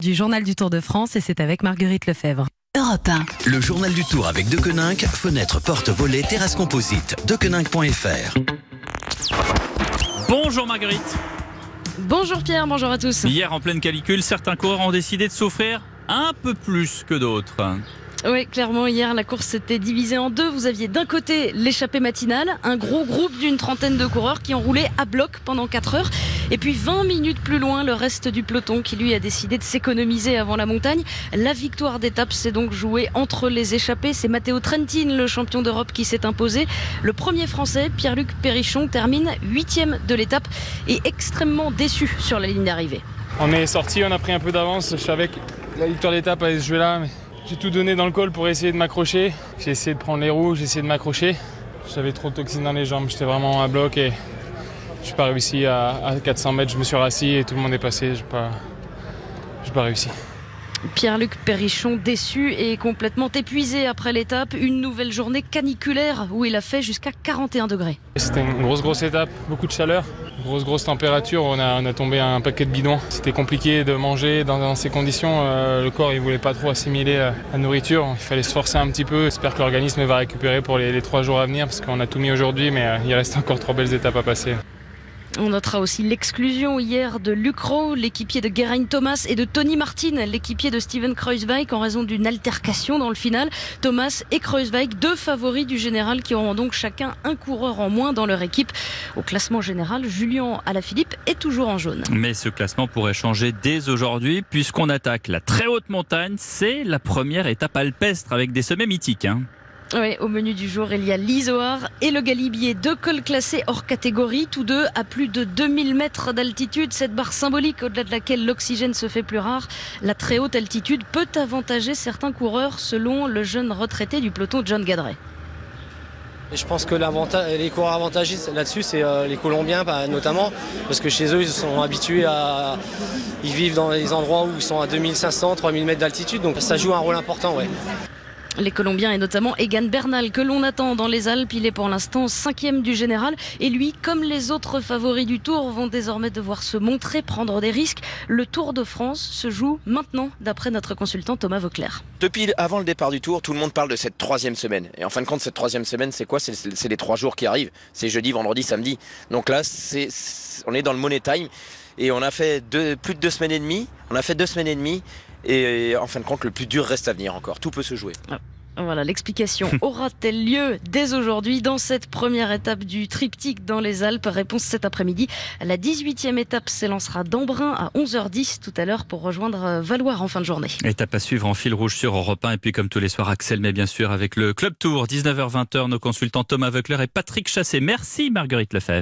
du journal du Tour de France et c'est avec Marguerite Lefebvre. Europe 1. Le journal du Tour avec Dequeninck, fenêtre, porte, volet, terrasse composite. Dequeninck.fr. Bonjour Marguerite. Bonjour Pierre, bonjour à tous. Hier en pleine calicule, certains coureurs ont décidé de s'offrir un peu plus que d'autres. Oui, clairement, hier, la course s'était divisée en deux. Vous aviez d'un côté l'échappée matinale, un gros groupe d'une trentaine de coureurs qui ont roulé à bloc pendant 4 heures. Et puis 20 minutes plus loin, le reste du peloton qui lui a décidé de s'économiser avant la montagne. La victoire d'étape s'est donc jouée entre les échappés. C'est Matteo Trentin, le champion d'Europe, qui s'est imposé. Le premier français, Pierre-Luc Perrichon, termine huitième de l'étape et extrêmement déçu sur la ligne d'arrivée. On est sorti, on a pris un peu d'avance. Je savais que la victoire d'étape allait se jouer là, j'ai tout donné dans le col pour essayer de m'accrocher. J'ai essayé de prendre les roues, j'ai essayé de m'accrocher. J'avais trop de toxines dans les jambes, j'étais vraiment à bloc et je n'ai pas réussi à, 400 mètres. Je me suis rassis et tout le monde est passé. Je n'ai pas, pas réussi. Pierre-Luc Perrichon déçu et complètement épuisé après l'étape. Une nouvelle journée caniculaire où il a fait jusqu'à 41 degrés. C'était une grosse grosse étape, beaucoup de chaleur, grosse grosse température. On a, on a tombé un paquet de bidons. C'était compliqué de manger dans, ces conditions. Euh, le corps il voulait pas trop assimiler euh, la nourriture. Il fallait se forcer un petit peu. J'espère que l'organisme va récupérer pour les, trois jours à venir parce qu'on a tout mis aujourd'hui, mais euh, il reste encore trois belles étapes à passer. On notera aussi l'exclusion hier de Luc Rowe, l'équipier de Geraint Thomas, et de Tony Martin, l'équipier de Steven Kreuzweig, en raison d'une altercation dans le final. Thomas et Kreuzweig, deux favoris du général, qui auront donc chacun un coureur en moins dans leur équipe. Au classement général, Julien Alaphilippe est toujours en jaune. Mais ce classement pourrait changer dès aujourd'hui, puisqu'on attaque la très haute montagne. C'est la première étape alpestre avec des sommets mythiques. Hein. Oui, au menu du jour, il y a l'Isoar et le Galibier, deux cols classés hors catégorie, tous deux à plus de 2000 mètres d'altitude. Cette barre symbolique au-delà de laquelle l'oxygène se fait plus rare, la très haute altitude peut avantager certains coureurs, selon le jeune retraité du peloton John Gadret. Je pense que les coureurs avantagés là-dessus, c'est euh, les Colombiens notamment, parce que chez eux, ils sont habitués à. Ils vivent dans des endroits où ils sont à 2500, 3000 mètres d'altitude, donc ça joue un rôle important, ouais les Colombiens et notamment Egan Bernal que l'on attend dans les Alpes. Il est pour l'instant cinquième du général et lui, comme les autres favoris du Tour, vont désormais devoir se montrer, prendre des risques. Le Tour de France se joue maintenant, d'après notre consultant Thomas Vauclair. Depuis avant le départ du Tour, tout le monde parle de cette troisième semaine. Et en fin de compte, cette troisième semaine, c'est quoi? C'est les trois jours qui arrivent. C'est jeudi, vendredi, samedi. Donc là, on est dans le money time et on a fait plus de deux semaines et demie. On a fait deux semaines et demie et en fin de compte, le plus dur reste à venir encore. Tout peut se jouer. Ah, voilà, l'explication aura-t-elle lieu dès aujourd'hui dans cette première étape du triptyque dans les Alpes? Réponse cet après-midi. La 18e étape s'élancera d'Embrun à 11h10 tout à l'heure pour rejoindre euh, Valoir en fin de journée. Étape à suivre en fil rouge sur Europe 1 et puis comme tous les soirs Axel mais bien sûr avec le Club Tour 19h-20h nos consultants Thomas Veukler et Patrick Chassé. Merci Marguerite Lefebvre.